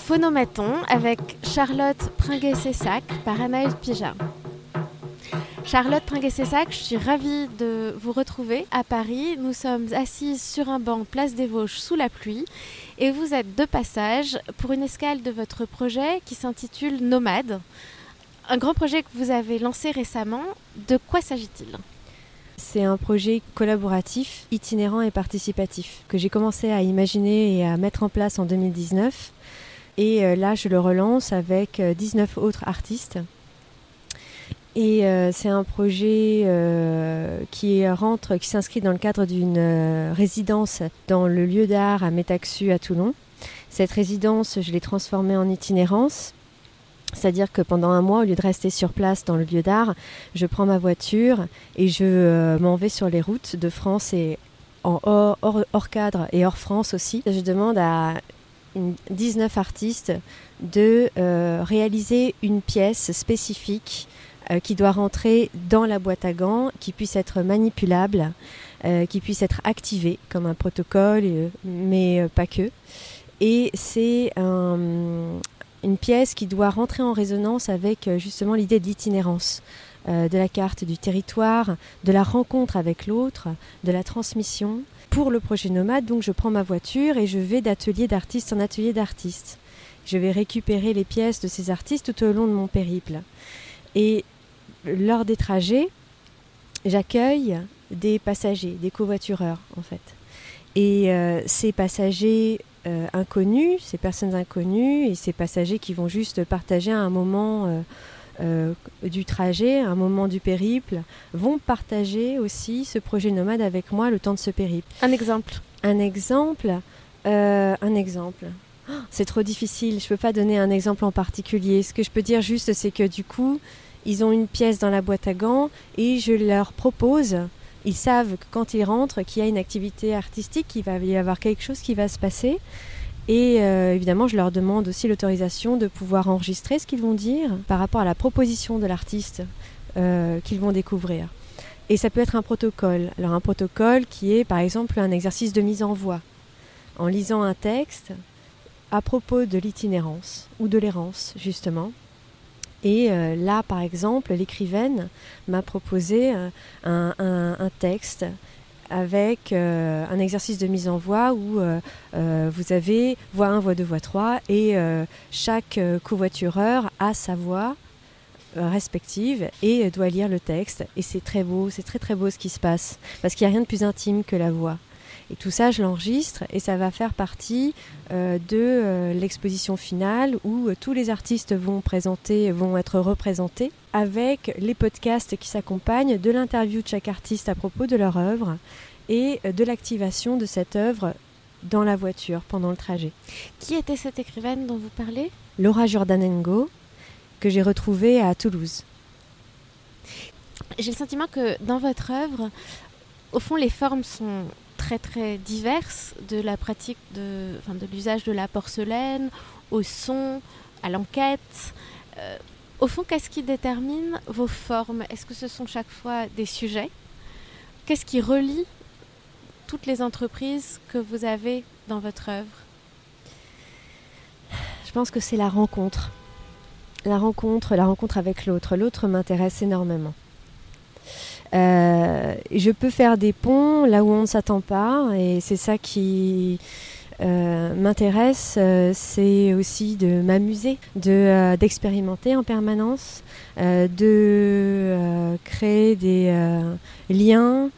Phonomaton avec Charlotte Pringuet-Cessac par Anaël Pija. Charlotte Pringuet-Cessac, je suis ravie de vous retrouver à Paris. Nous sommes assises sur un banc place des Vosges sous la pluie et vous êtes de passage pour une escale de votre projet qui s'intitule Nomade. Un grand projet que vous avez lancé récemment. De quoi s'agit-il? C'est un projet collaboratif, itinérant et participatif que j'ai commencé à imaginer et à mettre en place en 2019. Et euh, là, je le relance avec 19 euh, autres artistes. Et euh, c'est un projet qui rentre, qui s'inscrit dans le cadre d'une résidence dans le lieu d'art à Métaxu à Toulon. Cette résidence, je l'ai transformée en itinérance c'est-à-dire que pendant un mois, au lieu de rester sur place dans le lieu d'art, je prends ma voiture et je m'en vais sur les routes de France et en hors, cadre et hors France aussi. Je demande à 19 artistes de euh, réaliser une pièce spécifique euh, qui doit rentrer dans la boîte à gants, qui puisse être manipulable, qui puisse être activée comme un protocole, mais pas que. Et c'est un, une pièce qui doit rentrer en résonance avec euh, justement l'idée de l'itinérance, euh, de la carte du territoire, de la rencontre avec l'autre, de la transmission. Pour le projet Nomade, je prends ma voiture et je vais d'atelier d'artiste en atelier d'artiste. Je vais récupérer les pièces de ces artistes tout au long de mon périple. Et lors des trajets, j'accueille des passagers, des covoitureurs en fait. Et euh, ces passagers euh, inconnus, ces personnes inconnues et ces passagers qui vont juste partager un moment euh, euh, du trajet, un moment du périple, vont partager aussi ce projet nomade avec moi le temps de ce périple. Un exemple Un exemple Un exemple. Oh, c'est trop difficile, je ne peux pas donner un exemple en particulier. Ce que je peux dire juste, c'est que du coup, ils ont une pièce dans la boîte à gants et je leur propose ils savent que quand ils rentrent, qu'il y a une activité artistique, qu'il va y avoir quelque chose qui va se passer. Et euh, évidemment, je leur demande aussi l'autorisation de pouvoir enregistrer ce qu'ils vont dire par rapport à la proposition de l'artiste euh, qu'ils vont découvrir. Et ça peut être un protocole. Alors un protocole qui est par exemple un exercice de mise en voix. En lisant un texte à propos de l'itinérance ou de l'errance, justement, et euh, là, par exemple, l'écrivaine m'a proposé un, texte avec euh, un exercice de mise en voix où vous avez voix 1, voix 2, voix 3 et chaque covoitureur a sa voix respective et doit lire le texte. Et c'est très beau, c'est très très beau ce qui se passe parce qu'il n'y a rien de plus intime que la voix. Et tout ça, je l'enregistre et ça va faire partie euh, de euh, l'exposition finale où euh, tous les artistes vont présenter, vont être représentés avec les podcasts qui s'accompagnent de l'interview de chaque artiste à propos de leur œuvre et de l'activation de cette œuvre dans la voiture pendant le trajet. Qui était cette écrivaine dont vous parlez? Laura Jordanengo, que j'ai retrouvée à Toulouse. J'ai le sentiment que dans votre œuvre, au fond, les formes sont très très diverses, de la pratique de, enfin, de l'usage de la porcelaine au son, à l'enquête. Euh, au fond, qu'est-ce qui détermine vos formes? Est-ce que ce sont chaque fois des sujets? Qu'est-ce qui relie toutes les entreprises que vous avez dans votre œuvre? Je pense que c'est la rencontre. La rencontre, la rencontre avec l'autre. L'autre m'intéresse énormément. Euh, je peux faire des ponts là où on ne s'attend pas et c'est ça qui euh, m'intéresse, euh, c'est aussi de m'amuser, de d'expérimenter en permanence, de créer des liens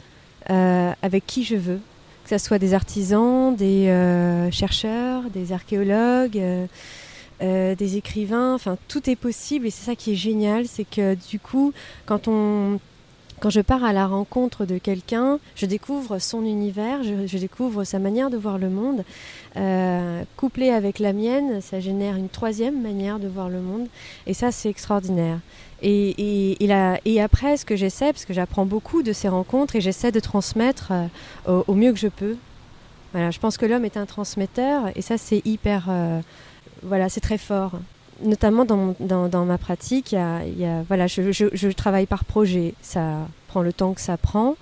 avec qui je veux, que ce soit des artisans, des chercheurs, des archéologues. des écrivains, enfin tout est possible et c'est ça qui est génial, c'est que du coup, quand on quand je pars à la rencontre de quelqu'un, je découvre son univers, je, découvre sa manière de voir le monde. Euh, couplé avec la mienne, ça génère une troisième manière de voir le monde. Et ça, c'est extraordinaire. Et, après, ce que j'essaie, parce que j'apprends beaucoup de ces rencontres et j'essaie de transmettre euh, au, mieux que je peux. Voilà, je pense que l'homme est un transmetteur et ça, c'est hyper. Euh, voilà, c'est très fort notamment dans, dans, ma pratique, y a, y a, voilà, je, je, je, travaille par projet. Ça prend le temps que ça prend.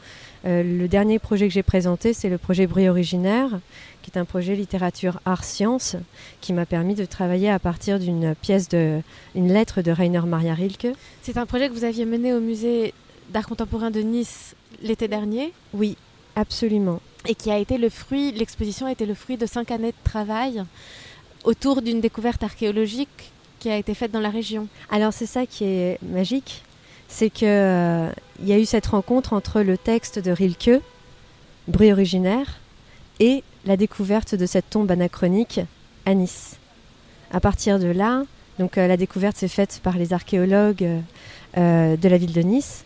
le dernier projet que j'ai présenté, c'est le projet Bruit originaire, qui est un projet littérature art science, qui m'a permis de travailler à partir d'une pièce de, une lettre de Rainer Maria Rilke. C'est un projet que vous aviez mené au musée d'art contemporain de Nice l'été dernier? Oui, absolument. Et qui a été le fruit, l'exposition a été le fruit de cinq années de travail autour d'une découverte archéologique qui a été faite dans la région. Alors c'est ça qui est magique, c'est qu'il euh, y a eu cette rencontre entre le texte de Rilke, Bruit originaire, et la découverte de cette tombe anachronique à Nice. À partir de là, donc euh, la découverte s'est faite par les archéologues euh, de la ville de Nice.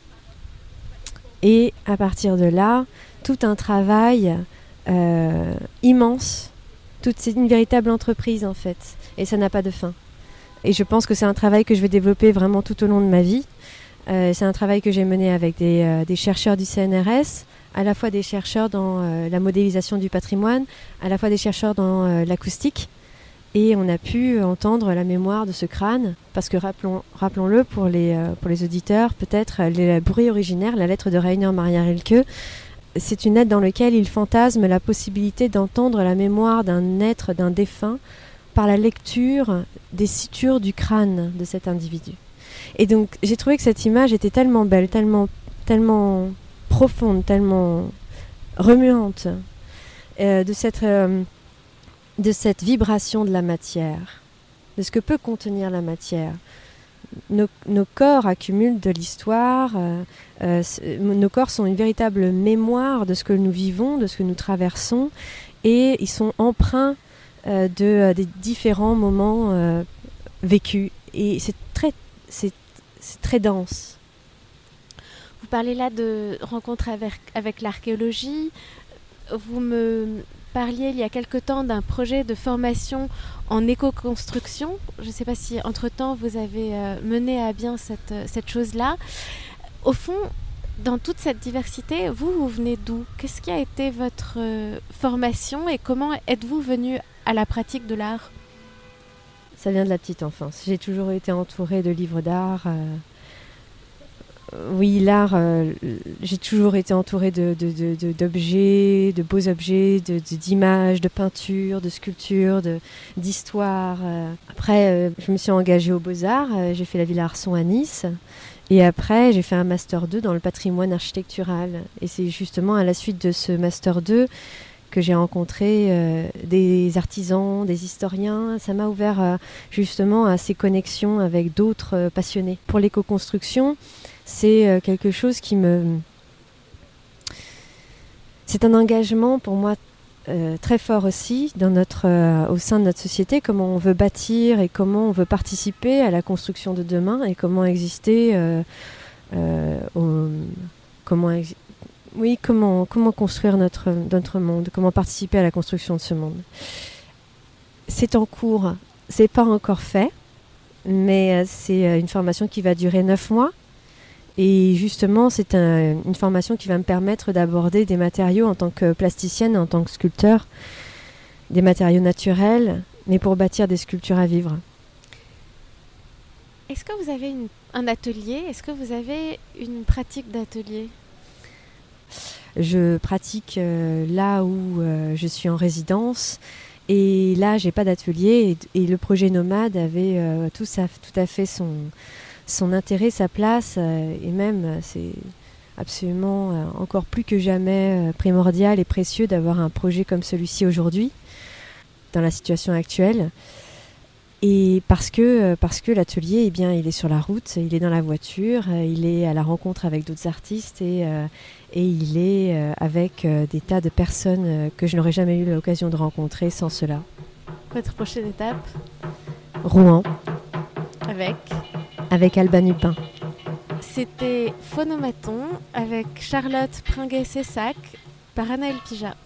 Et à partir de là, tout un travail immense, toute une véritable entreprise en fait, et ça n'a pas de fin. Et je pense que c'est un travail que je vais développer vraiment tout au long de ma vie. Euh, c'est un travail que j'ai mené avec des, euh, chercheurs du CNRS, à la fois des chercheurs dans euh, la modélisation du patrimoine, à la fois des chercheurs dans l'acoustique. Et on a pu entendre la mémoire de ce crâne, parce que rappelons, rappelons-le pour les, pour les auditeurs, peut-être le bruit originaire, la lettre de Rainer Maria Rilke, c'est une lettre dans laquelle il fantasme la possibilité d'entendre la mémoire d'un être, d'un défunt, par la lecture des sutures du crâne de cet individu. Et donc j'ai trouvé que cette image était tellement belle, tellement, tellement profonde, tellement remuante euh, de, cette, euh, de cette vibration de la matière, de ce que peut contenir la matière. Nos, corps accumulent de l'histoire, euh, nos corps sont une véritable mémoire de ce que nous vivons, de ce que nous traversons, et ils sont empreints de, euh, des différents moments euh, vécus. Et c'est très, très dense. Vous parlez là de rencontres avec, avec l'archéologie. Vous me parliez il y a quelque temps d'un projet de formation en éco-construction. Je ne sais pas si entre-temps vous avez mené à bien cette, cette chose-là. Au fond, dans toute cette diversité, vous, vous venez d'où? Qu'est-ce qui a été votre formation et comment êtes-vous venu à la pratique de l'art Ça vient de la petite enfance. J'ai toujours été entourée de livres d'art. Euh, oui, l'art, euh, j'ai toujours été entourée d'objets, de, beaux objets, d'images, de, peintures, de sculptures, d'histoires. Euh. Après, je me suis engagée aux beaux-arts. j'ai fait la Villa Arson à Nice. Et après, j'ai fait un Master 2 dans le patrimoine architectural. Et c'est justement à la suite de ce Master 2 que j'ai rencontré euh, des artisans, des historiens. Ça m'a ouvert euh, justement à ces connexions avec d'autres euh, passionnés. Pour l'éco-construction, c'est quelque chose qui me... C'est un engagement pour moi très fort aussi dans notre, au sein de notre société, comment on veut bâtir et comment on veut participer à la construction de demain et comment exister, comment oui, comment, comment construire notre, notre monde, comment participer à la construction de ce monde? C'est en cours, c'est pas encore fait, mais euh, c'est euh, une formation qui va durer neuf mois. Et justement, c'est une formation qui va me permettre d'aborder des matériaux en tant que plasticienne, en tant que sculpteur, des matériaux naturels, mais pour bâtir des sculptures à vivre. Est-ce que vous avez un atelier? Est-ce que vous avez une pratique d'atelier? Je pratique euh, là où euh, je suis en résidence. Et là, j'ai pas d'atelier. Et, le projet Nomade avait euh, tout, tout à fait son, son intérêt, sa place. et même, c'est absolument encore plus que jamais primordial et précieux d'avoir un projet comme celui-ci aujourd'hui, dans la situation actuelle. Et parce que, parce que l'atelier, eh bien, il est sur la route, il est dans la voiture, il est à la rencontre avec d'autres artistes et, et il est euh, avec euh, des tas de personnes euh, que je n'aurais jamais eu l'occasion de rencontrer sans cela. Votre prochaine étape? Rouen. Avec? Avec Alban Hupin. C'était Phonomaton avec Charlotte Pringuet-Cessac par Anaël Pija.